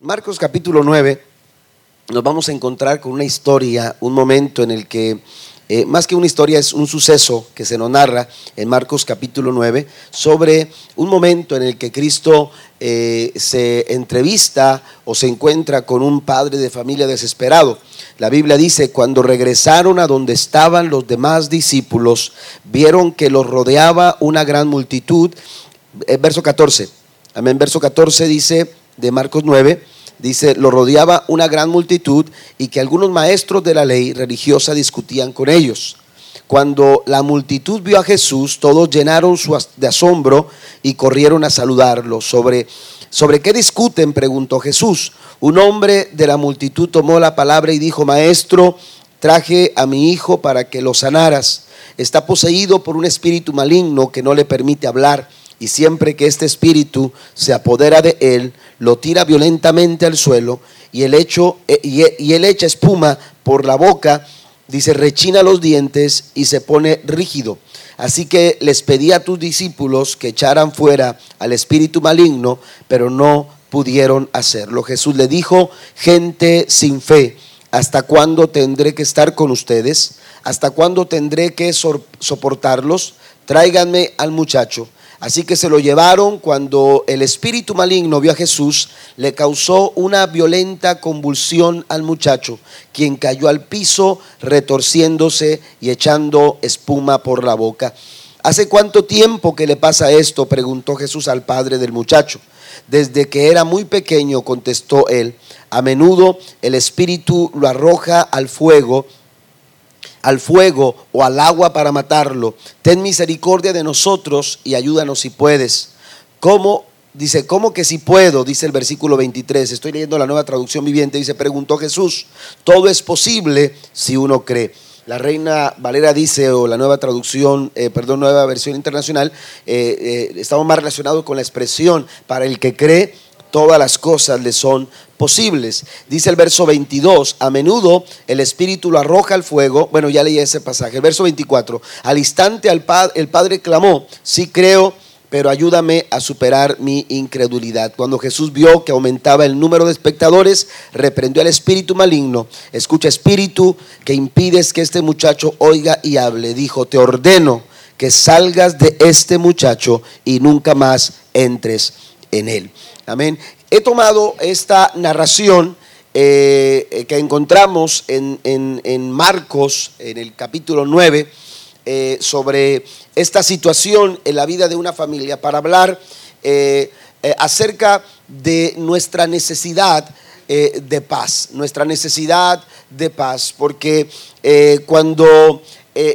Marcos capítulo 9 nos vamos a encontrar con una historia, un momento en el que, eh, más que una historia, es un suceso que se nos narra en Marcos capítulo 9 sobre un momento en el que Cristo eh, se entrevista o se encuentra con un padre de familia desesperado. La Biblia dice, cuando regresaron a donde estaban los demás discípulos, vieron que los rodeaba una gran multitud. Eh, verso 14, amén, verso 14 dice de Marcos 9, dice, lo rodeaba una gran multitud y que algunos maestros de la ley religiosa discutían con ellos. Cuando la multitud vio a Jesús, todos llenaron su de asombro y corrieron a saludarlo. ¿Sobre, ¿Sobre qué discuten? preguntó Jesús. Un hombre de la multitud tomó la palabra y dijo, Maestro, traje a mi hijo para que lo sanaras. Está poseído por un espíritu maligno que no le permite hablar y siempre que este espíritu se apodera de él, lo tira violentamente al suelo y hecho, eh, y él echa espuma por la boca, dice, rechina los dientes y se pone rígido. Así que les pedí a tus discípulos que echaran fuera al espíritu maligno, pero no pudieron hacerlo. Jesús le dijo, gente sin fe, ¿hasta cuándo tendré que estar con ustedes? ¿Hasta cuándo tendré que soportarlos? Tráiganme al muchacho. Así que se lo llevaron cuando el espíritu maligno vio a Jesús, le causó una violenta convulsión al muchacho, quien cayó al piso retorciéndose y echando espuma por la boca. ¿Hace cuánto tiempo que le pasa esto? preguntó Jesús al padre del muchacho. Desde que era muy pequeño, contestó él. A menudo el espíritu lo arroja al fuego al fuego o al agua para matarlo. Ten misericordia de nosotros y ayúdanos si puedes. ¿Cómo? Dice, ¿cómo que si puedo? Dice el versículo 23. Estoy leyendo la nueva traducción viviente. Dice, preguntó Jesús, todo es posible si uno cree. La reina Valera dice, o la nueva traducción, eh, perdón, nueva versión internacional, eh, eh, estamos más relacionados con la expresión, para el que cree, todas las cosas le son posibles. Dice el verso 22, a menudo el Espíritu lo arroja al fuego. Bueno, ya leí ese pasaje. El verso 24, al instante el Padre clamó, sí creo, pero ayúdame a superar mi incredulidad. Cuando Jesús vio que aumentaba el número de espectadores, reprendió al espíritu maligno. Escucha, espíritu, que impides que este muchacho oiga y hable. Dijo, te ordeno que salgas de este muchacho y nunca más entres en él. Amén. He tomado esta narración eh, eh, que encontramos en, Marcos, en el capítulo 9, eh, sobre esta situación en la vida de una familia, para hablar acerca de nuestra necesidad de paz, nuestra necesidad de paz, porque cuando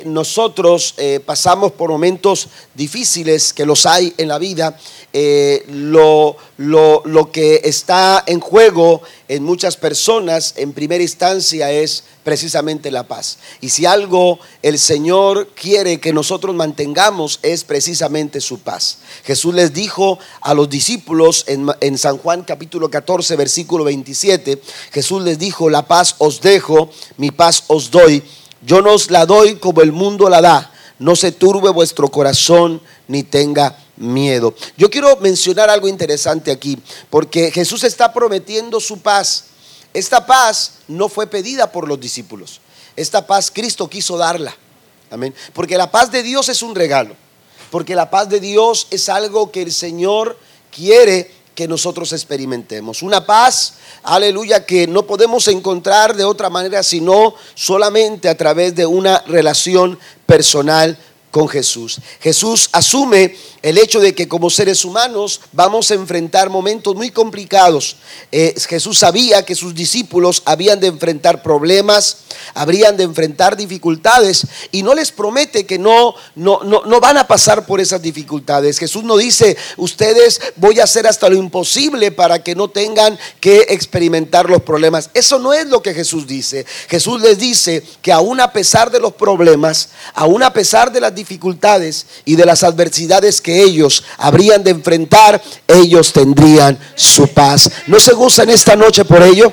nosotros pasamos por momentos difíciles, que los hay en la vida, eh, lo, lo, lo, que está en juego en muchas personas en primera instancia es precisamente la paz. Y si algo el Señor quiere que nosotros mantengamos es precisamente su paz. Jesús les dijo a los discípulos en, en San Juan capítulo 14 versículo 27, Jesús les dijo, la paz os dejo, mi paz os doy. Yo no os la doy como el mundo la da. No se turbe vuestro corazón ni tenga miedo. Yo quiero mencionar algo interesante aquí, porque Jesús está prometiendo su paz. Esta paz no fue pedida por los discípulos. Esta paz Cristo quiso darla. Amén. Porque la paz de Dios es un regalo. Porque la paz de Dios es algo que el Señor quiere que nosotros experimentemos. Una paz, aleluya, que no podemos encontrar de otra manera sino solamente a través de una relación personal con Jesús. Jesús asume el hecho de que como seres humanos vamos a enfrentar momentos muy complicados. Eh, Jesús sabía que sus discípulos habían de enfrentar problemas, habrían de enfrentar dificultades y no les promete que no, no, no, no van a pasar por esas dificultades. Jesús no dice, ustedes voy a hacer hasta lo imposible para que no tengan que experimentar los problemas. Eso no es lo que Jesús dice. Jesús les dice que aún a pesar de los problemas, aún a pesar de las dificultades y de las adversidades que ellos habrían de enfrentar, ellos tendrían su paz. ¿No se gustan esta noche por ello?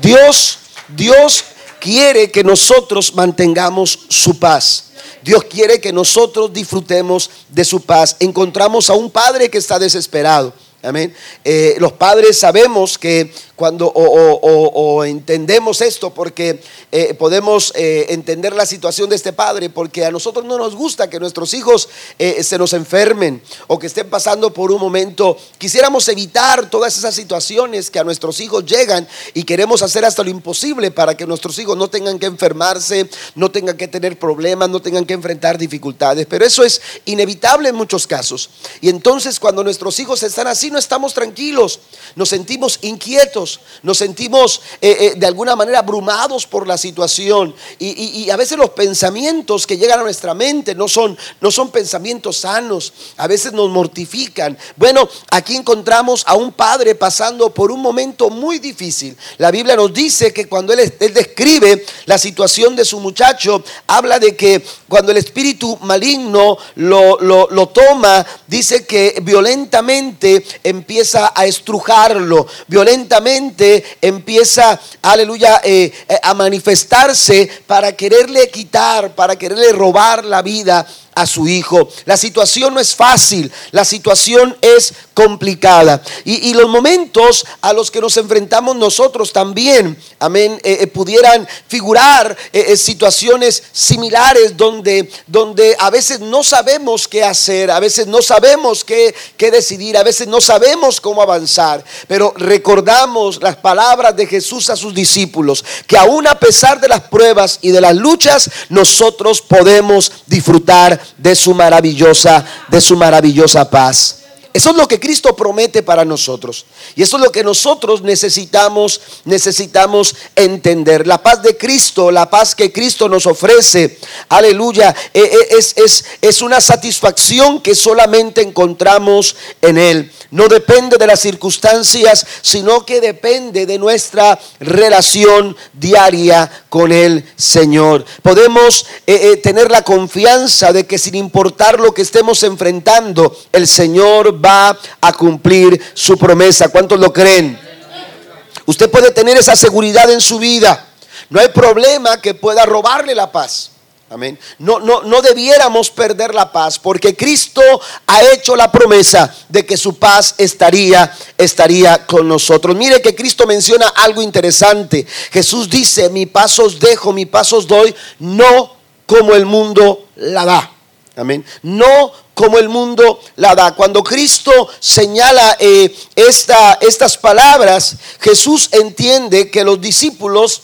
Dios, Dios quiere que nosotros mantengamos su paz. Dios quiere que nosotros disfrutemos de su paz. Encontramos a un padre que está desesperado. Amén. Eh, los padres sabemos que cuando o, entendemos esto porque eh, podemos eh, entender la situación de este padre porque a nosotros no nos gusta que nuestros hijos se nos enfermen o que estén pasando por un momento. Quisiéramos evitar todas esas situaciones que a nuestros hijos llegan y queremos hacer hasta lo imposible para que nuestros hijos no tengan que enfermarse, no tengan que tener problemas, no tengan que enfrentar dificultades. Pero eso es inevitable en muchos casos. Y entonces cuando nuestros hijos están así, no estamos tranquilos, nos sentimos inquietos, nos sentimos eh, eh, de alguna manera abrumados por la situación y, a veces los pensamientos que llegan a nuestra mente no son, no son pensamientos sanos, a veces nos mortifican. Bueno, aquí encontramos a un padre pasando por un momento muy difícil. La Biblia nos dice que cuando él, él describe la situación de su muchacho, habla de que cuando el espíritu maligno lo, lo, lo toma, dice que violentamente empieza a estrujarlo, violentamente empieza, aleluya, eh, eh, a manifestarse para quererle quitar, para quererle robar la vida a su hijo. La situación no es fácil, la situación es complicada. Y, los momentos a los que nos enfrentamos nosotros también, amén, eh, eh, pudieran figurar eh, situaciones similares donde, donde a veces no sabemos qué hacer, a veces no sabemos qué, qué decidir, a veces no sabemos cómo avanzar. Pero recordamos las palabras de Jesús a sus discípulos, que aún a pesar de las pruebas y de las luchas, nosotros podemos disfrutar de su maravillosa, de su maravillosa paz. Eso es lo que Cristo promete para nosotros. Y eso es lo que nosotros necesitamos, necesitamos entender. La paz de Cristo, la paz que Cristo nos ofrece, aleluya, e, e, es, es, es una satisfacción que solamente encontramos en Él no depende de las circunstancias, sino que depende de nuestra relación diaria con el Señor. Podemos eh, eh, tener la confianza de que sin importar lo que estemos enfrentando, el Señor va a cumplir su promesa. ¿Cuántos lo creen? Usted puede tener esa seguridad en su vida. No hay problema que pueda robarle la paz. Amén. No, no, no debiéramos perder la paz porque Cristo ha hecho la promesa de que su paz estaría, estaría con nosotros. Mire que Cristo menciona algo interesante. Jesús dice, mi paz os dejo, mi paz os doy, no como el mundo la da. Amén. No como el mundo la da. Cuando Cristo señala eh, esta, estas palabras, Jesús entiende que los discípulos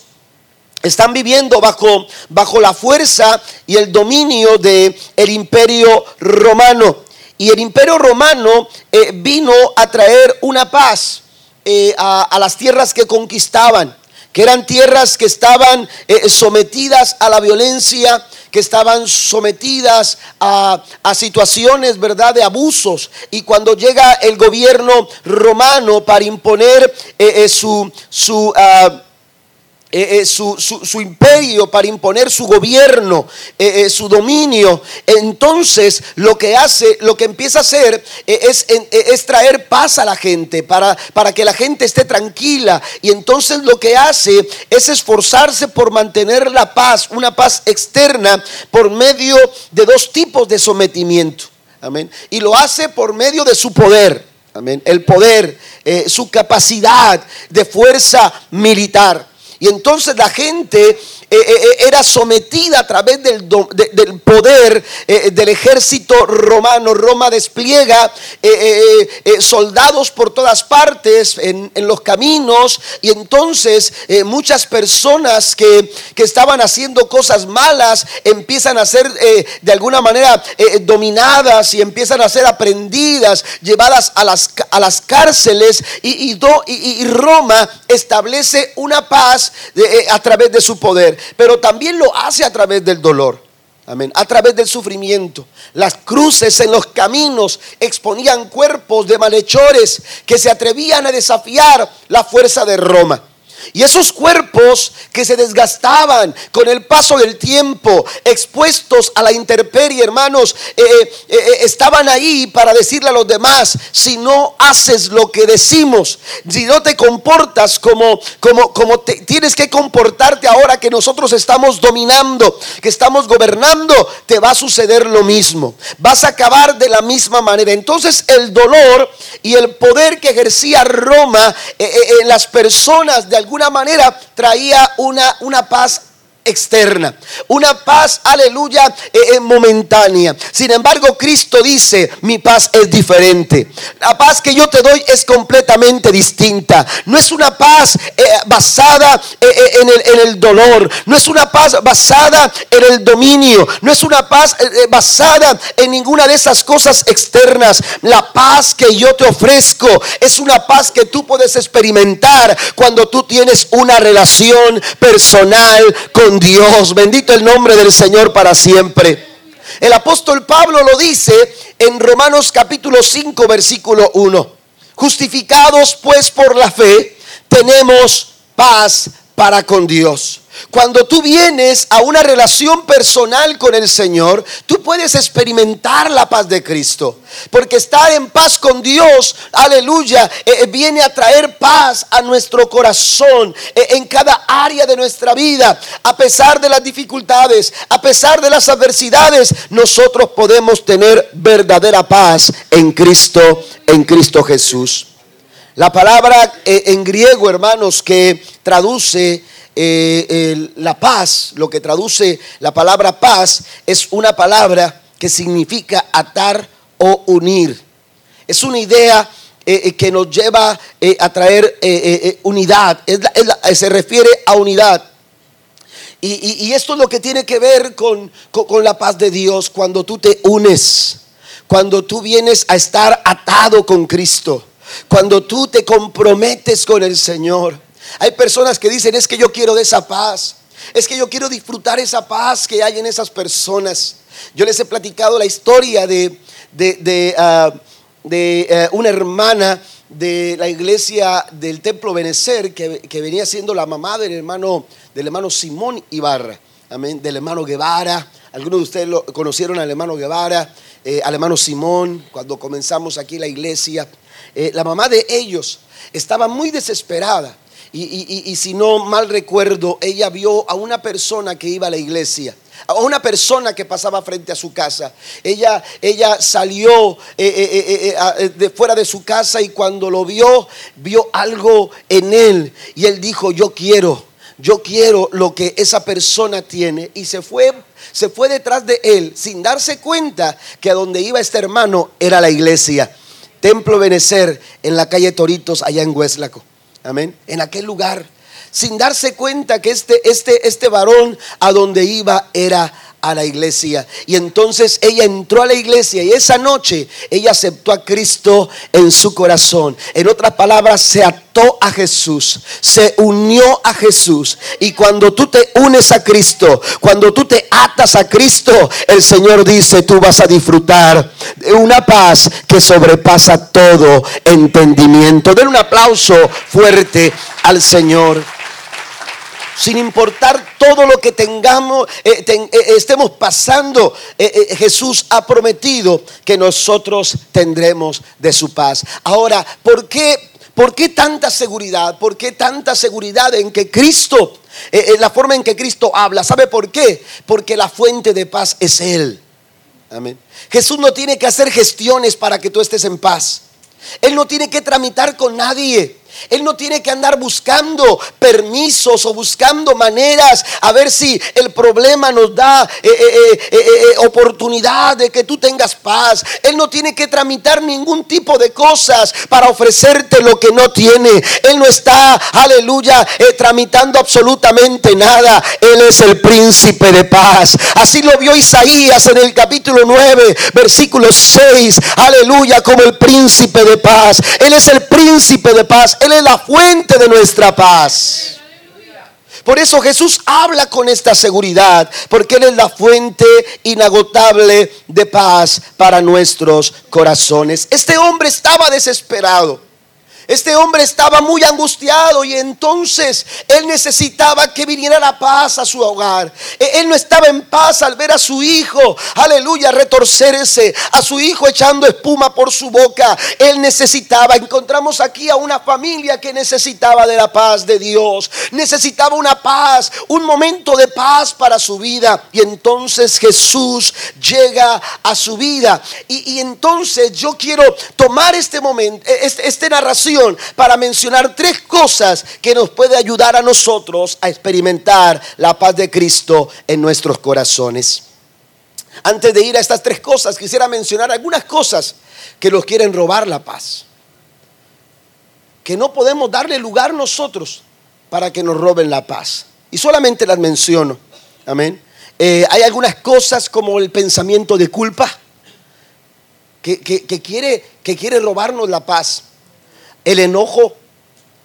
están viviendo bajo, bajo la fuerza y el dominio del el imperio romano. Y el imperio romano eh, vino a traer una paz eh, a, las tierras que conquistaban, que eran tierras que estaban sometidas a la violencia, que estaban sometidas a, situaciones, ¿verdad?, de abusos. Y cuando llega el gobierno romano para imponer su... su ah, eh, eh, su, imperio, para imponer su gobierno, eh, su dominio. Entonces lo que hace, lo que empieza a hacer es, traer paz a la gente, para, para que la gente esté tranquila. Y entonces lo que hace es esforzarse por mantener la paz, una paz externa, por medio de dos tipos de sometimiento. Amén. Y lo hace por medio de su poder. Amén. El poder, su capacidad de fuerza militar. Y entonces la gente era sometida a través del, del poder del ejército romano. Roma despliega soldados por todas partes en, los caminos y entonces muchas personas que, estaban haciendo cosas malas empiezan a ser de alguna manera dominadas y empiezan a ser aprendidas, llevadas a las, a las cárceles y, y Roma establece una paz a través de su poder pero también lo hace a través del dolor. Amén. A través del sufrimiento. Las cruces en los caminos exponían cuerpos de malhechores que se atrevían a desafiar la fuerza de Roma. Y esos cuerpos que se desgastaban con el paso del tiempo, expuestos a la intemperie, hermanos, eh, eh, eh, estaban ahí para decirle a los demás, si no haces lo que decimos, si no te comportas como, como, como tienes que comportarte ahora que nosotros estamos dominando, que estamos gobernando, te va a suceder lo mismo. Vas a acabar de la misma manera. Entonces el dolor y el poder que ejercía Roma en las personas de alguna manera traía una, una paz externa, una paz, aleluya, eh, eh, momentánea. Sin embargo, Cristo dice, mi paz es diferente. La paz que yo te doy es completamente distinta. No es una paz eh, basada en el, en, el, dolor, no es una paz basada en el dominio, no es una paz basada en ninguna de esas cosas externas. La paz que yo te ofrezco es una paz que tú puedes experimentar cuando tú tienes una relación personal con Dios. Bendito el nombre del Señor para siempre. El apóstol Pablo lo dice en Romanos capítulo 5 versículo 1. Justificados pues por la fe, tenemos paz para con Dios. Cuando tú vienes a una relación personal con el Señor, tú puedes experimentar la paz de Cristo. Porque estar en paz con Dios, aleluya, eh, eh, viene a traer paz a nuestro corazón eh, en cada área de nuestra vida. A pesar de las dificultades, a pesar de las adversidades, nosotros podemos tener verdadera paz en Cristo, en Cristo Jesús. La palabra en griego, hermanos, que traduce eh, la paz, lo que traduce la palabra paz, es una palabra que significa atar o unir. Es una idea eh, eh, que nos lleva a traer unidad, se refiere a unidad. Y, esto es lo que tiene que ver con la paz de Dios cuando tú te unes, cuando tú vienes a estar atado con Cristo, cuando tú te comprometes con el Señor. Hay personas que dicen, es que yo quiero de esa paz. Es que yo quiero disfrutar esa paz que hay en esas personas. Yo les he platicado la historia de, de, ah, eh, una hermana de la iglesia del templo Benecer que, venía siendo la mamá del hermano, del hermano Simón Ibarra, amén, del hermano Guevara. Algunos de ustedes conocieron al hermano Guevara, eh, al hermano Simón, cuando comenzamos aquí la iglesia. Eh, la mamá de ellos estaba muy desesperada y, si no mal recuerdo, ella vio a una persona que iba a la iglesia a una persona que pasaba frente a su casa. Ella, ella salió eh, eh, de fuera de su casa y cuando lo vio, vio algo en él. Y él dijo, yo quiero, yo quiero lo que esa persona tiene. Y se fue, se fue detrás de él sin darse cuenta que a donde iba este hermano era la iglesia. Templo Benecer en la calle Toritos, allá en Hueslaco. Amén. En aquel lugar, sin darse cuenta que este, este, este varón a donde iba era a la iglesia. Y entonces ella entró a la iglesia y esa noche ella aceptó a Cristo en su corazón. En otras palabras, se ató a Jesús, se unió a Jesús. Y cuando tú te unes a Cristo, cuando tú te atas a Cristo, el Señor dice, tú vas a disfrutar de una paz que sobrepasa todo entendimiento. Den un aplauso fuerte al Señor sin importar todo lo que tengamos, eh, eh, estemos pasando, eh, Jesús ha prometido que nosotros tendremos de su paz. Ahora, ¿por qué, ¿por qué tanta seguridad? ¿Por qué tanta seguridad en que Cristo, la forma en que Cristo habla? ¿Sabe por qué? Porque la fuente de paz es Él. Amén. Jesús no tiene que hacer gestiones para que tú estés en paz. Él no tiene que tramitar con nadie. Él no tiene que andar buscando permisos o buscando maneras a ver si el problema nos da eh, eh, eh, oportunidad de que tú tengas paz. Él no tiene que tramitar ningún tipo de cosas para ofrecerte lo que no tiene. Él no está, aleluya, tramitando absolutamente nada. Él es el príncipe de paz. Así lo vio Isaías en el capítulo 9, versículo 6. Aleluya, como el príncipe de paz. Él es el príncipe de paz. Él es la fuente de nuestra paz. Por eso Jesús habla con esta seguridad, porque Él es la fuente inagotable de paz para nuestros corazones. Este hombre estaba desesperado. Este hombre estaba muy angustiado y entonces él necesitaba que viniera la paz a su hogar. E, él no estaba en paz al ver a su hijo, aleluya, retorcerse, a su hijo echando espuma por su boca. Él necesitaba, encontramos aquí a una familia que necesitaba de la paz de Dios. Necesitaba una paz, un momento de paz para su vida. Y entonces Jesús llega a su vida. Y, entonces yo quiero tomar este momento, este, esta narración para mencionar tres cosas que nos puede ayudar a nosotros a experimentar la paz de Cristo en nuestros corazones. Antes de ir a estas tres cosas, quisiera mencionar algunas cosas que nos quieren robar la paz. Que no podemos darle lugar nosotros para que nos roben la paz. Y solamente las menciono. Amén. Eh, hay algunas cosas como el pensamiento de culpa que, quiere, que quiere robarnos la paz. El enojo,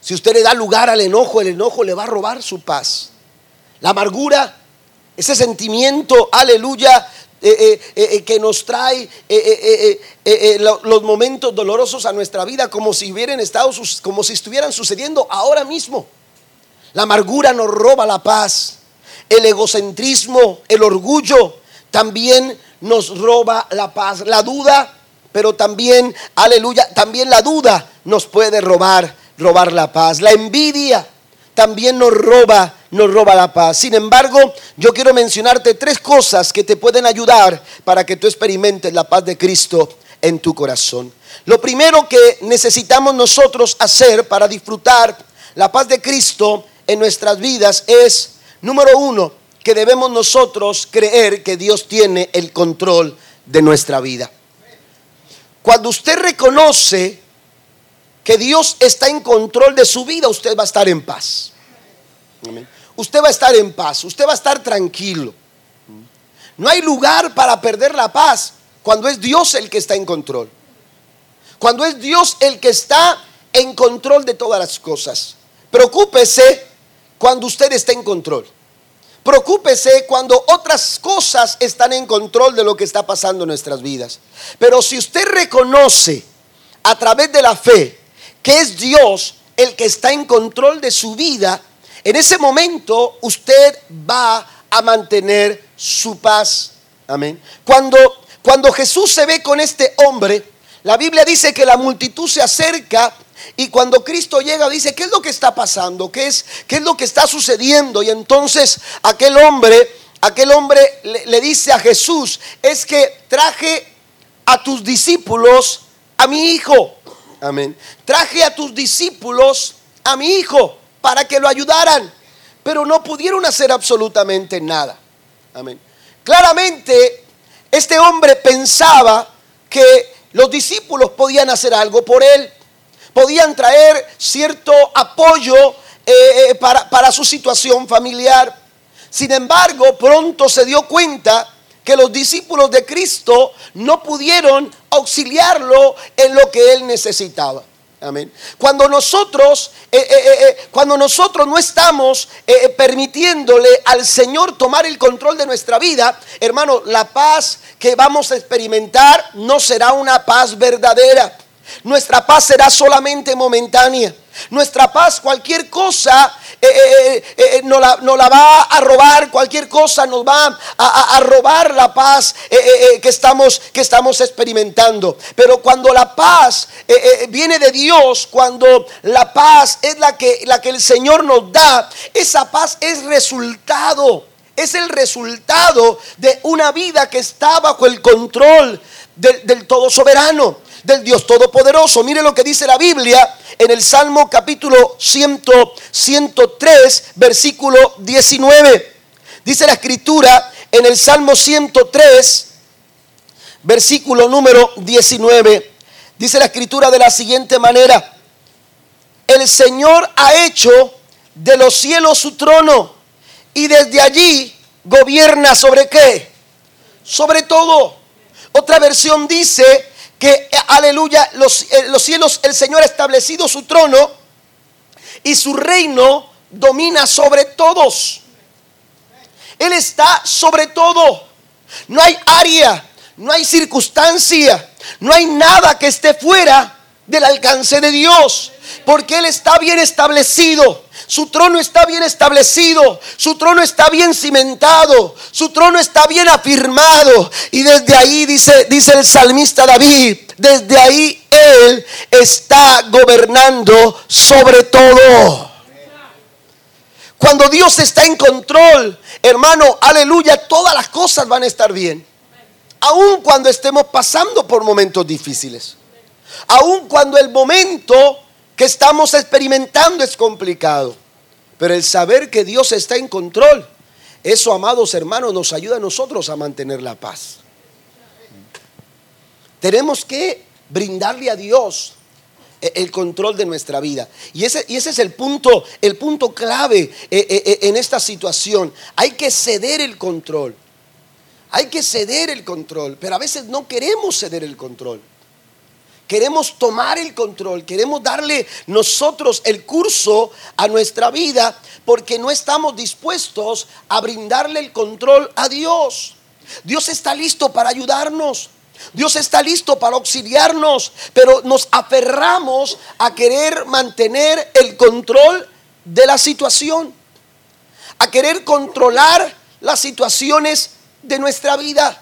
si usted le da lugar al enojo, el enojo le va a robar su paz. La amargura, ese sentimiento, aleluya, eh, eh, eh, que nos trae los momentos dolorosos a nuestra vida como si hubieran estado, como si estuvieran sucediendo ahora mismo. La amargura nos roba la paz. El egocentrismo, el orgullo también nos roba la paz. La duda, pero también, aleluya, también la duda nos puede robar, robar la paz. La envidia también nos roba, nos roba la paz. Sin embargo, yo quiero mencionarte tres cosas que te pueden ayudar para que tú experimentes la paz de Cristo en tu corazón. Lo primero que necesitamos nosotros hacer para disfrutar la paz de Cristo en nuestras vidas es, número uno, que debemos nosotros creer que Dios tiene el control de nuestra vida. Cuando usted reconoce que Dios está en control de su vida, usted va a estar en paz. Usted va a estar en paz, usted va a estar tranquilo. No hay lugar para perder la paz cuando es Dios el que está en control. Cuando es Dios el que está en control de todas las cosas. Preocúpese cuando usted está en control. Preocúpese cuando otras cosas están en control de lo que está pasando en nuestras vidas. Pero si usted reconoce a través de la fe que es Dios el que está en control de su vida, en ese momento usted va a mantener su paz. Amén. Cuando, cuando Jesús se ve con este hombre, la Biblia dice que la multitud se acerca y cuando Cristo llega dice, ¿qué es lo que está pasando? ¿Qué es, qué es lo que está sucediendo? Y entonces aquel hombre, aquel hombre le, le dice a Jesús, es que traje a tus discípulos a mi hijo. Amén. Traje a tus discípulos a mi hijo para que lo ayudaran, pero no pudieron hacer absolutamente nada. Amén. Claramente, este hombre pensaba que los discípulos podían hacer algo por él, podían traer cierto apoyo eh, eh, para, para su situación familiar. Sin embargo, pronto se dio cuenta que los discípulos de Cristo no pudieron auxiliarlo en lo que él necesitaba. Amén. Cuando nosotros, eh, cuando nosotros no estamos permitiéndole al Señor tomar el control de nuestra vida, hermano, la paz que vamos a experimentar no será una paz verdadera. Nuestra paz será solamente momentánea. Nuestra paz, cualquier cosa eh, eh, eh, nos, la, va a robar, cualquier cosa nos va a, robar la paz que, estamos, que estamos experimentando. Pero cuando la paz viene de Dios, cuando la paz es la que, la que el Señor nos da, esa paz es resultado, es el resultado de una vida que está bajo el control del, todo soberano del Dios Todopoderoso. Mire lo que dice la Biblia en el Salmo capítulo 103, versículo 19. Dice la escritura en el Salmo 103, versículo número 19. Dice la escritura de la siguiente manera. El Señor ha hecho de los cielos su trono y desde allí gobierna sobre qué? Sobre todo. Otra versión dice que, aleluya, los, eh, los cielos, el Señor ha establecido su trono y su reino domina sobre todos. Él está sobre todo. No hay área, no hay circunstancia, no hay nada que esté fuera del alcance de Dios. Porque Él está bien establecido. Su trono está bien establecido, su trono está bien cimentado, su trono está bien afirmado. Y desde ahí dice, dice el salmista David, desde ahí Él está gobernando sobre todo. Cuando Dios está en control, hermano, aleluya, todas las cosas van a estar bien. Aun cuando estemos pasando por momentos difíciles. Aun cuando el momento que estamos experimentando es complicado. Pero el saber que Dios está en control, eso, amados hermanos, nos ayuda a nosotros a mantener la paz. Tenemos que brindarle a Dios el control de nuestra vida. Y ese, y ese es el punto, el punto clave eh, en esta situación. Hay que ceder el control. Hay que ceder el control, pero a veces no queremos ceder el control. Queremos tomar el control, queremos darle nosotros el curso a nuestra vida porque no estamos dispuestos a brindarle el control a Dios. Dios está listo para ayudarnos. Dios está listo para auxiliarnos, pero nos aferramos a querer mantener el control de la situación, a querer controlar las situaciones de nuestra vida.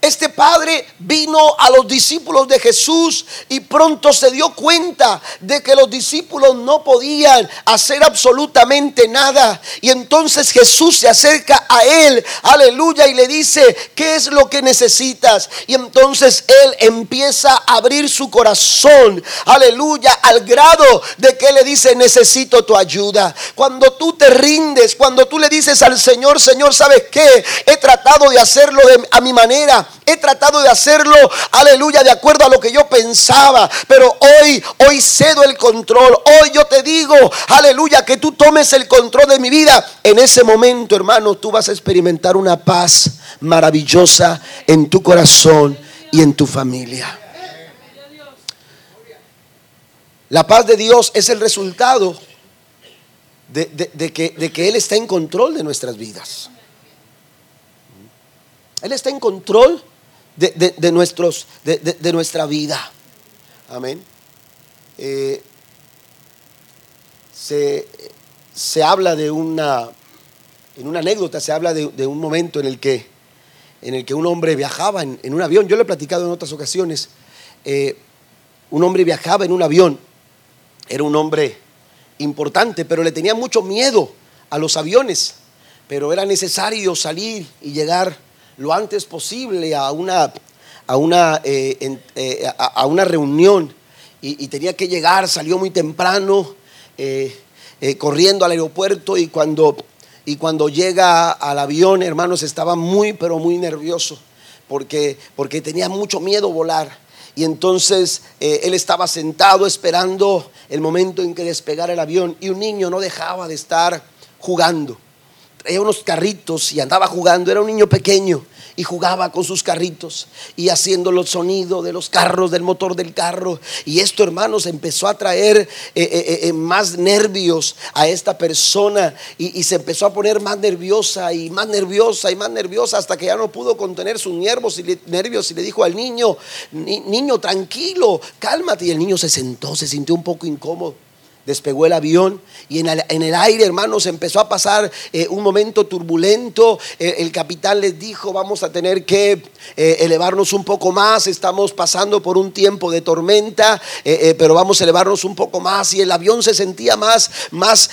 Este padre vino a los discípulos de Jesús y pronto se dio cuenta de que los discípulos no podían hacer absolutamente nada. Y entonces Jesús se acerca a él, aleluya, y le dice, ¿qué es lo que necesitas? Y entonces él empieza a abrir su corazón, aleluya, al grado de que le dice, necesito tu ayuda. Cuando tú te rindes, cuando tú le dices al Señor, Señor, ¿sabes qué? He tratado de hacerlo a mi manera He tratado de hacerlo, aleluya, de acuerdo a lo que yo pensaba. Pero hoy, hoy cedo el control. Hoy yo te digo, aleluya, que tú tomes el control de mi vida. En ese momento, hermano, tú vas a experimentar una paz maravillosa en tu corazón y en tu familia. La paz de Dios es el resultado de, que, Él está en control de nuestras vidas. Él está en control de, nuestros, de, nuestra vida. Amén. Eh, se, habla de una, en una anécdota, se habla de, un momento en el que, en el que un hombre viajaba en, un avión. Yo lo he platicado en otras ocasiones. Eh, un hombre viajaba en un avión. Era un hombre importante, pero le tenía mucho miedo a los aviones. Pero era necesario salir y llegar lo antes posible a una, a una, eh, eh, a, una reunión y, tenía que llegar, salió muy temprano, eh, corriendo al aeropuerto y cuando, y cuando llega al avión, hermanos, estaba muy, pero muy nervioso porque, porque tenía mucho miedo volar. Y entonces él estaba sentado esperando el momento en que despegara el avión y un niño no dejaba de estar jugando traía unos carritos y andaba jugando, era un niño pequeño y jugaba con sus carritos y haciendo los sonidos de los carros, del motor del carro. Y esto, hermanos, empezó a traer eh, eh, eh, más nervios a esta persona y, se empezó a poner más nerviosa y más nerviosa y más nerviosa hasta que ya no pudo contener sus nervios y le, nervios y le dijo al niño, niño, tranquilo, cálmate. Y el niño se sentó, se sintió un poco incómodo despegó el avión y en el, aire, hermanos, empezó a pasar eh, un momento turbulento. Eh, el capitán les dijo, vamos a tener que eh, elevarnos un poco más, estamos pasando por un tiempo de tormenta, pero vamos a elevarnos un poco más. Y el avión se sentía más, más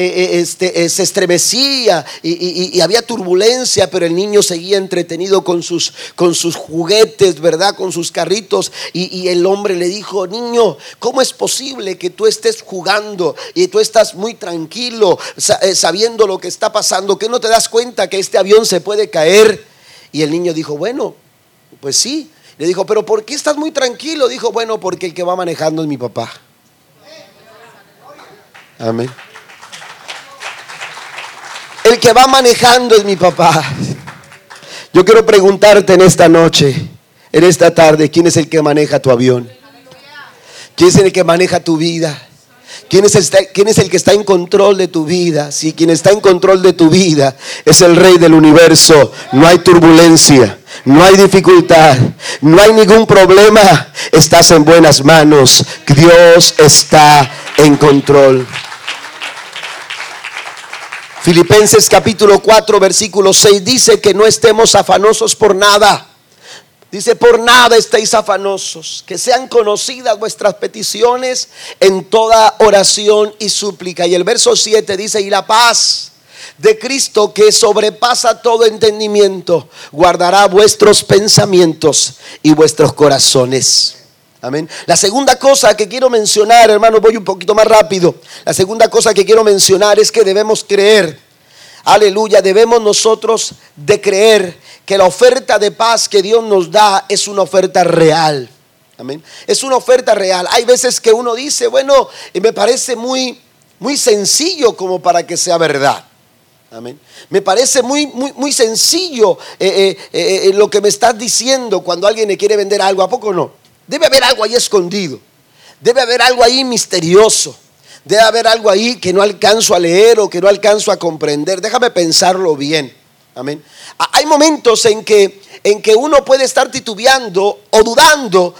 eh, eh, este, eh, se estremecía y, había turbulencia, pero el niño seguía entretenido con sus, con sus juguetes, ¿verdad? Con sus carritos. Y, el hombre le dijo, niño, ¿cómo es posible que tú estés jugando y tú estás muy tranquilo sabiendo lo que está pasando? ¿Que no te das cuenta que este avión se puede caer? Y el niño dijo, bueno, pues sí. Le dijo, pero ¿por qué estás muy tranquilo? Dijo, bueno, porque el que va manejando es mi papá. Amén. El que va manejando es mi papá. Yo quiero preguntarte en esta noche, en esta tarde, ¿quién es el que maneja tu avión? ¿Quién es el que maneja tu vida? ¿Quién es, el, ¿Quién es, el, que está en control de tu vida? Si quien está en control de tu vida es el rey del universo, no hay turbulencia, no hay dificultad, no hay ningún problema. Estás en buenas manos. Dios está en control. Filipenses capítulo 4, versículo 6 dice que no estemos afanosos por nada. Dice, por nada estéis afanosos, que sean conocidas vuestras peticiones en toda oración y súplica. Y el verso 7 dice, y la paz de Cristo que sobrepasa todo entendimiento, guardará vuestros pensamientos y vuestros corazones. Amén. La segunda cosa que quiero mencionar, hermano, voy un poquito más rápido. La segunda cosa que quiero mencionar es que debemos creer. Aleluya, debemos nosotros de creer que la oferta de paz que Dios nos da es una oferta real. Amén. Es una oferta real. Hay veces que uno dice, bueno, me parece muy muy sencillo como para que sea verdad. Amén. Me parece muy, muy, muy sencillo eh, eh, eh, lo que me estás diciendo cuando alguien le quiere vender algo. ¿A poco no? Debe haber algo ahí escondido. Debe haber algo ahí misterioso. Debe haber algo ahí que no alcanzo a leer o que no alcanzo a comprender. Déjame pensarlo bien. Amén. Hay momentos en que, en que uno puede estar titubeando o dudando,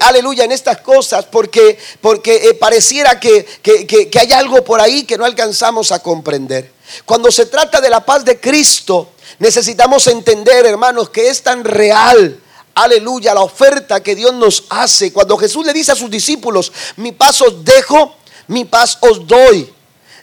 aleluya, en estas cosas, porque, porque pareciera que, que hay algo por ahí que no alcanzamos a comprender. Cuando se trata de la paz de Cristo, necesitamos entender, hermanos, que es tan real. Aleluya, la oferta que Dios nos hace. Cuando Jesús le dice a sus discípulos, mi paz os dejo, mi paz os doy.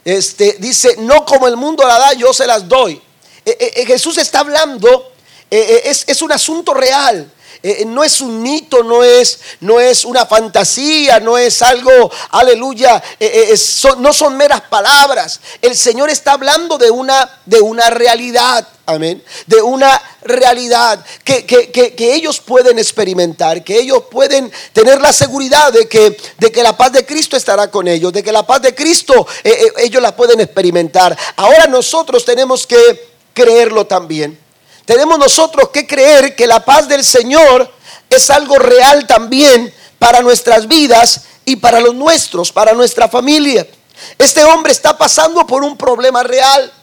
Este, dice, no como el mundo la da, yo se las doy. Eh, eh, eh, Jesús está hablando, es, es un asunto real. Eh, no es un mito, no es, no es una fantasía, no es algo, aleluya, eh, eh, no son meras palabras. El Señor está hablando de una, de una realidad. Amén. De una realidad que, que, ellos pueden experimentar, que ellos pueden tener la seguridad de que, de que la paz de Cristo estará con ellos, de que la paz de Cristo ellos la pueden experimentar. Ahora nosotros tenemos que creerlo también. Tenemos nosotros que creer que la paz del Señor es algo real también para nuestras vidas y para los nuestros, para nuestra familia. Este hombre está pasando por un problema real.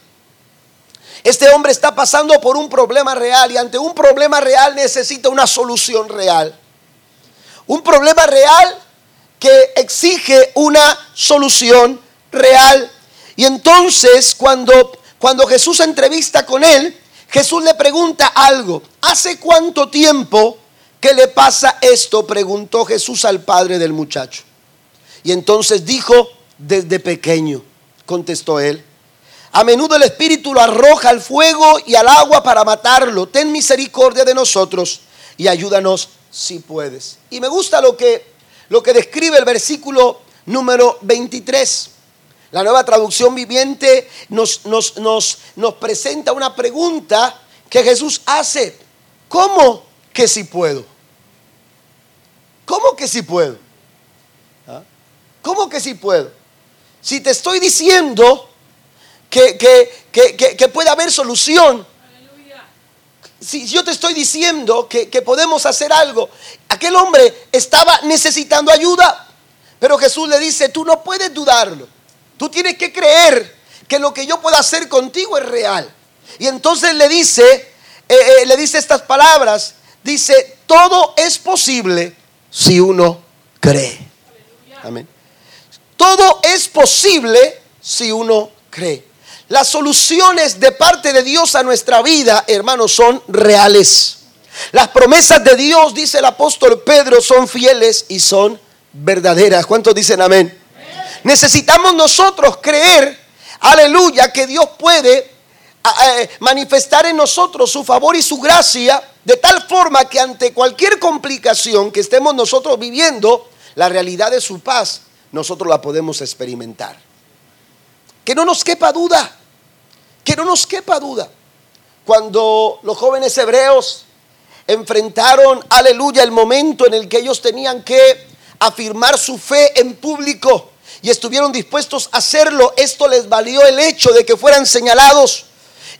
Este hombre está pasando por un problema real y ante un problema real necesita una solución real. Un problema real que exige una solución real. Y entonces cuando, cuando Jesús entrevista con él, Jesús le pregunta algo. ¿Hace cuánto tiempo que le pasa esto? Preguntó Jesús al padre del muchacho. Y entonces dijo, desde pequeño, contestó él. A menudo el Espíritu lo arroja al fuego y al agua para matarlo. Ten misericordia de nosotros y ayúdanos si puedes. Y me gusta lo que, lo que describe el versículo número 23. La nueva traducción viviente nos, presenta una pregunta que Jesús hace. ¿Cómo que si puedo? ¿Cómo que si puedo? ¿Ah? ¿Cómo que si puedo? Si te estoy diciendo que, puede haber solución, si yo te estoy diciendo que, podemos hacer algo, aquel hombre estaba necesitando ayuda, pero Jesús le dice, tú no puedes dudarlo. Tú tienes que creer que lo que yo pueda hacer contigo es real. Y entonces le dice, eh, eh, le dice estas palabras, dice, todo es posible si uno cree. Amén. Todo es posible si uno cree. Las soluciones de parte de Dios a nuestra vida, hermanos, son reales. Las promesas de Dios, dice el apóstol Pedro, son fieles y son verdaderas. ¿Cuántos dicen amén? Necesitamos nosotros creer, aleluya, que Dios puede manifestar en nosotros su favor y su gracia de tal forma que ante cualquier complicación que estemos nosotros viviendo, la realidad de su paz nosotros la podemos experimentar. Que no nos quepa duda, que no nos quepa duda. Cuando los jóvenes hebreos enfrentaron, aleluya, el momento en el que ellos tenían que afirmar su fe en público, y estuvieron dispuestos a hacerlo, esto les valió el hecho de que fueran señalados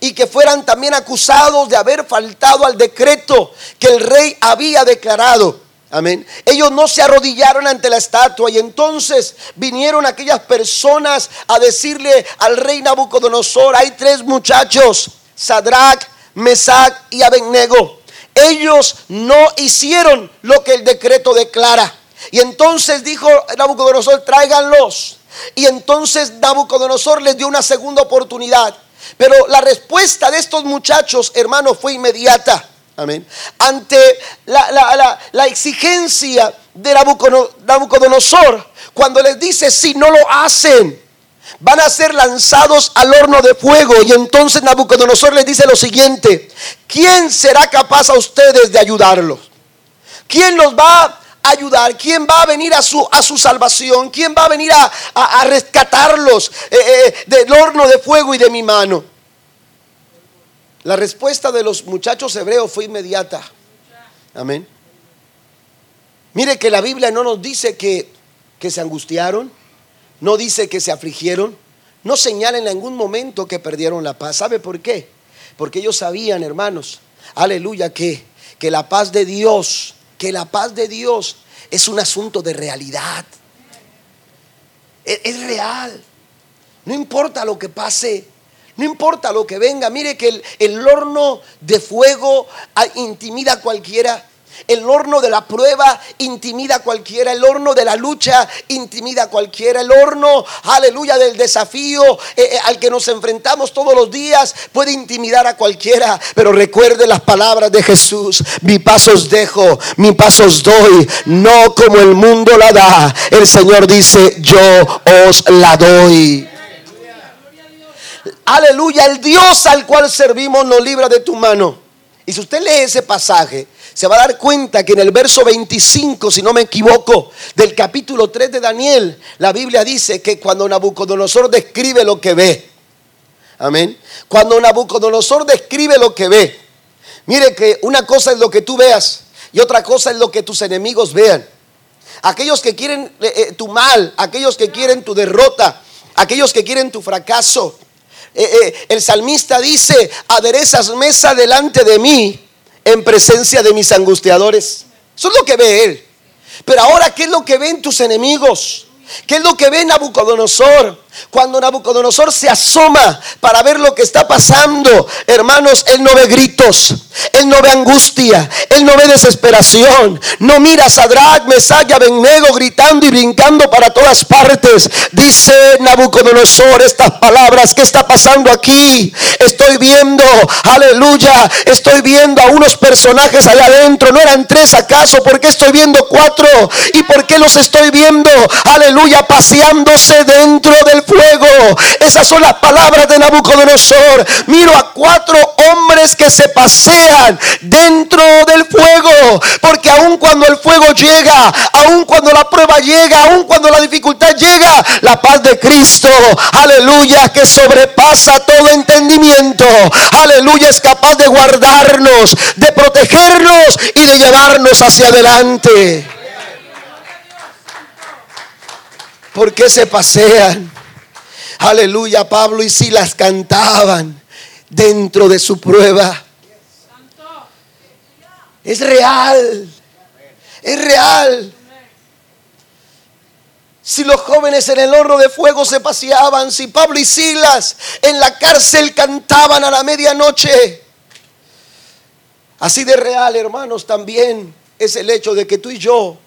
y que fueran también acusados de haber faltado al decreto que el rey había declarado. Amén. Ellos no se arrodillaron ante la estatua y entonces vinieron aquellas personas a decirle al rey Nabucodonosor, hay tres muchachos, Sadrach, Mesach y Abednego ellos no hicieron lo que el decreto declara. Y entonces dijo Nabucodonosor, tráiganlos. Y entonces Nabucodonosor les dio una segunda oportunidad. Pero la respuesta de estos muchachos, hermanos, fue inmediata. Amén. Ante la, exigencia de Nabucodonosor, cuando les dice, si no lo hacen, van a ser lanzados al horno de fuego. Y entonces Nabucodonosor les dice lo siguiente, ¿quién será capaz a ustedes de ayudarlos? ¿Quién los va ayudar? ¿Quién va a venir a su, a su salvación? ¿Quién va a venir a, rescatarlos eh, eh, del horno de fuego y de mi mano? La respuesta de los muchachos hebreos fue inmediata. Amén. Mire que la Biblia no nos dice que, que se angustiaron, no dice que se afligieron, no señala en ningún momento que perdieron la paz. ¿Sabe por qué? Porque ellos sabían, hermanos, aleluya, que, que la paz de Dios, que la paz de Dios es un asunto de realidad. Es, es real. No importa lo que pase, no importa lo que venga. Mire que el, el horno de fuego intimida a cualquiera. El horno de la prueba intimida a cualquiera. El horno de la lucha intimida a cualquiera. El horno, aleluya, del desafío eh, eh, al que nos enfrentamos todos los días puede intimidar a cualquiera. Pero recuerde las palabras de Jesús. Mi paso os dejo, mi paso os doy. No como el mundo la da. El Señor dice, yo os la doy. Aleluya, el Dios al cual servimos nos libra de tu mano. Y si usted lee ese pasaje, se va a dar cuenta que en el verso 25, si no me equivoco, del capítulo 3 de Daniel, la Biblia dice que cuando Nabucodonosor describe lo que ve, amén, cuando Nabucodonosor describe lo que ve, mire que una cosa es lo que tú veas y otra cosa es lo que tus enemigos vean. Aquellos que quieren eh, eh, tu mal, aquellos que quieren tu derrota, aquellos que quieren tu fracaso. Eh, el salmista dice, aderezas mesa delante de mí en presencia de mis angustiadores. Eso es lo que ve él. Pero ahora, ¿qué es lo que ven tus enemigos? ¿Qué es lo que ve Nabucodonosor? Cuando Nabucodonosor se asoma para ver lo que está pasando, hermanos, él no ve gritos, él no ve angustia, él no ve desesperación. No mira a Sadrach, Mesach y gritando y brincando para todas partes. Dice Nabucodonosor estas palabras, ¿qué está pasando aquí? Estoy viendo, aleluya, estoy viendo a unos personajes allá adentro. ¿No eran tres acaso? ¿Por qué estoy viendo cuatro? ¿Y por qué los estoy viendo? Aleluya, paseándose dentro del fuego. Esas son las palabras de Nabucodonosor. Miro a cuatro hombres que se pasean dentro del fuego. Porque aun cuando el fuego llega, aun cuando la prueba llega, aun cuando la dificultad llega, la paz de Cristo, aleluya, que sobrepasa todo entendimiento, aleluya, es capaz de guardarnos, de protegernos y de llevarnos hacia adelante. ¿Por qué se pasean? Aleluya, Pablo y Silas cantaban dentro de su prueba. Es real. Es real. Si los jóvenes en el horno de fuego se paseaban, si Pablo y Silas en la cárcel cantaban a la medianoche. Así de real, hermanos, también es el hecho de que tú y yo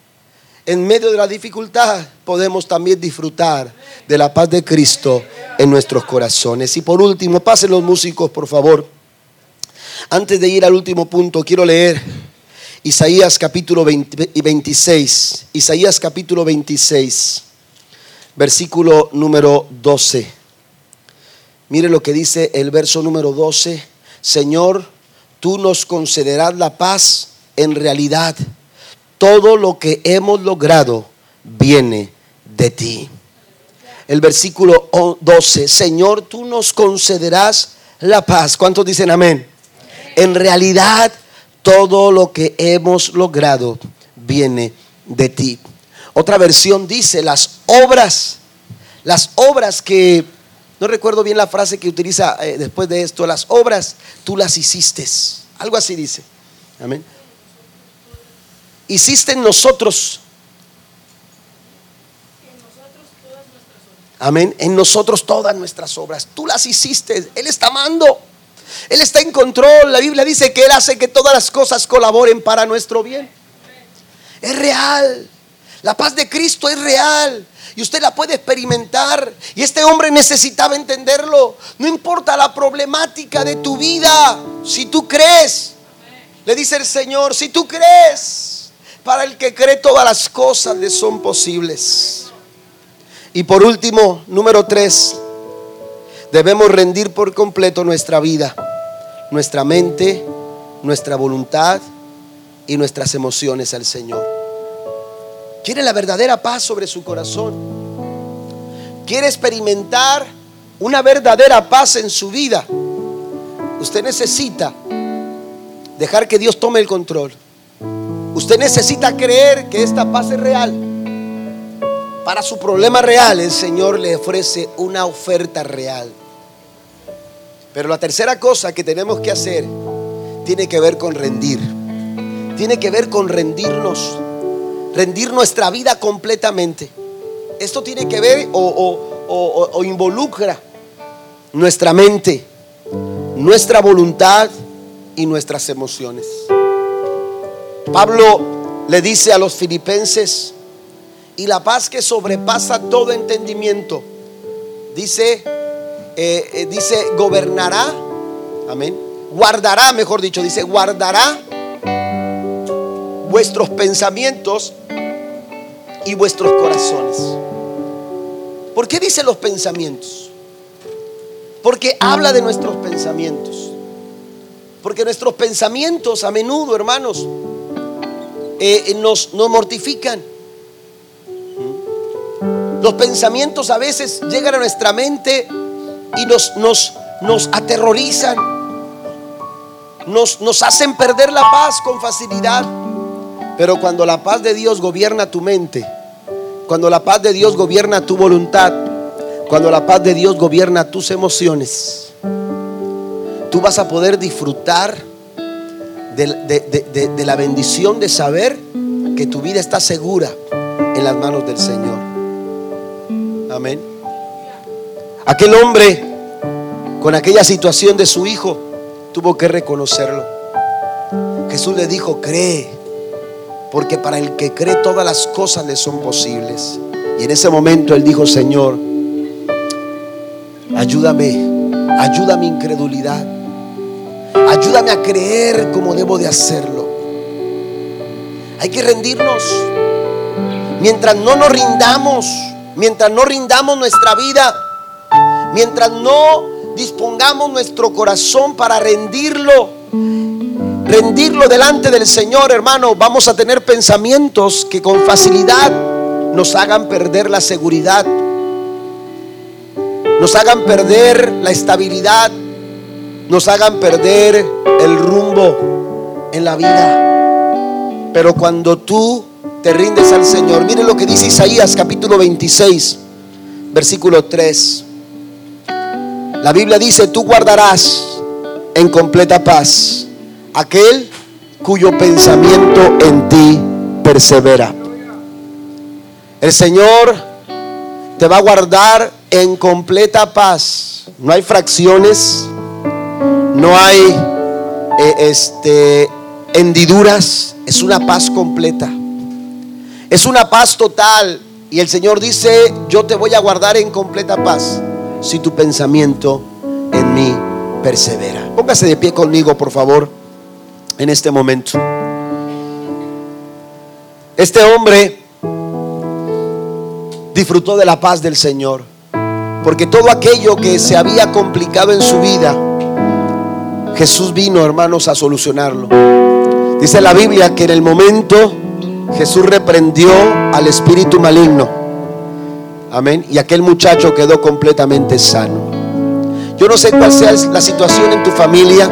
en medio de la dificultad podemos también disfrutar de la paz de Cristo en nuestros corazones. Y por último, pasen los músicos, por favor. Antes de ir al último punto, quiero leer Isaías capítulo 26. Isaías capítulo 26, versículo número 12. Mire lo que dice el verso número 12. Señor, tú nos concederás la paz en realidad todo lo que hemos logrado viene de ti. El versículo 12, Señor, tú nos concederás la paz. ¿Cuántos dicen amén? En realidad, todo lo que hemos logrado viene de ti. Otra versión dice, las obras, las obras que, no recuerdo bien la frase que utiliza eh, después de esto, las obras tú las hiciste. Algo así dice. Amén hiciste en nosotros. Amén. En nosotros todas nuestras obras. Tú las hiciste. Él está amando. Él está en control. La Biblia dice que Él hace que todas las cosas colaboren para nuestro bien. Es real. La paz de Cristo es real. Y usted la puede experimentar. Y este hombre necesitaba entenderlo. No importa la problemática de tu vida. Si tú crees, le dice el Señor, si tú crees, para el que cree todas las cosas le son posibles. Y por último, número tres, debemos rendir por completo nuestra vida, nuestra mente, nuestra voluntad y nuestras emociones al Señor. Quiere la verdadera paz sobre su corazón. Quiere experimentar una verdadera paz en su vida. Usted necesita dejar que Dios tome el control. Usted necesita creer que esta paz es real. Para su problema real, el Señor le ofrece una oferta real. Pero la tercera cosa que tenemos que hacer tiene que ver con rendir. Tiene que ver con rendirnos. Rendir nuestra vida completamente. Esto tiene que ver o, o involucra nuestra mente, nuestra voluntad y nuestras emociones. Pablo le dice a los filipenses, y la paz que sobrepasa todo entendimiento, dice, eh, eh, dice, gobernará, amén, guardará, mejor dicho, dice, guardará vuestros pensamientos y vuestros corazones. ¿Por qué dice los pensamientos? Porque habla de nuestros pensamientos. Porque nuestros pensamientos a menudo, hermanos, eh, nos, nos mortifican. Los pensamientos a veces llegan a nuestra mente y nos, nos, nos aterrorizan. Nos, nos hacen perder la paz con facilidad. Pero cuando la paz de Dios gobierna tu mente, cuando la paz de Dios gobierna tu voluntad, cuando la paz de Dios gobierna tus emociones, tú vas a poder disfrutar de, la bendición de saber que tu vida está segura en las manos del Señor. Amén. Aquel hombre con aquella situación de su hijo tuvo que reconocerlo. Jesús le dijo, cree, porque para el que cree todas las cosas le son posibles. Y en ese momento él dijo, Señor, ayúdame, ayuda mi incredulidad. Ayúdame a creer como debo de hacerlo. Hay que rendirnos. Mientras no nos rindamos, mientras no rindamos nuestra vida, mientras no dispongamos nuestro corazón para rendirlo, rendirlo delante del Señor, hermano, vamos a tener pensamientos que con facilidad nos hagan perder la seguridad, nos hagan perder la estabilidad, nos hagan perder el rumbo en la vida. Pero cuando tú te rindes al Señor, mire lo que dice Isaías capítulo 26, versículo 3. La Biblia dice, tú guardarás en completa paz aquel cuyo pensamiento en ti persevera. El Señor te va a guardar en completa paz. No hay fracciones, no hay eh, este, hendiduras, es una paz completa. Es una paz total. Y el Señor dice, yo te voy a guardar en completa paz si tu pensamiento en mí persevera. Póngase de pie conmigo, por favor, en este momento. Este hombre disfrutó de la paz del Señor, porque todo aquello que se había complicado en su vida, Jesús vino, hermanos, a solucionarlo. Dice la Biblia que en el momento Jesús reprendió al espíritu maligno. Amén. Y aquel muchacho quedó completamente sano. Yo no sé cuál sea la situación en tu familia.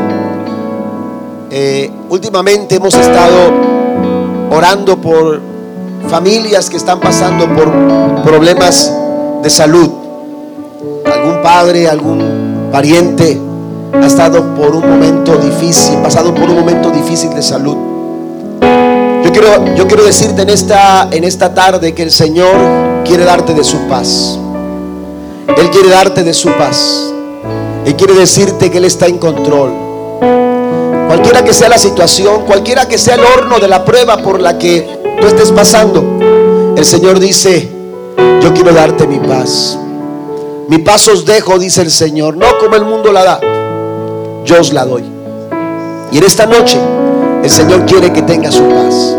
Eh, últimamente hemos estado orando por familias que están pasando por problemas de salud. Algún padre, algún pariente ha estado por un momento difícil, pasado por un momento difícil de salud. Yo quiero, yo quiero decirte en esta, en esta tarde que el Señor quiere darte de su paz. Él quiere darte de su paz. Y quiere decirte que Él está en control. Cualquiera que sea la situación, cualquiera que sea el horno de la prueba por la que tú estés pasando, el Señor dice, yo quiero darte mi paz. Mi paz os dejo, dice el Señor, no como el mundo la da, yo os la doy. Y en esta noche el Señor quiere que tenga su paz.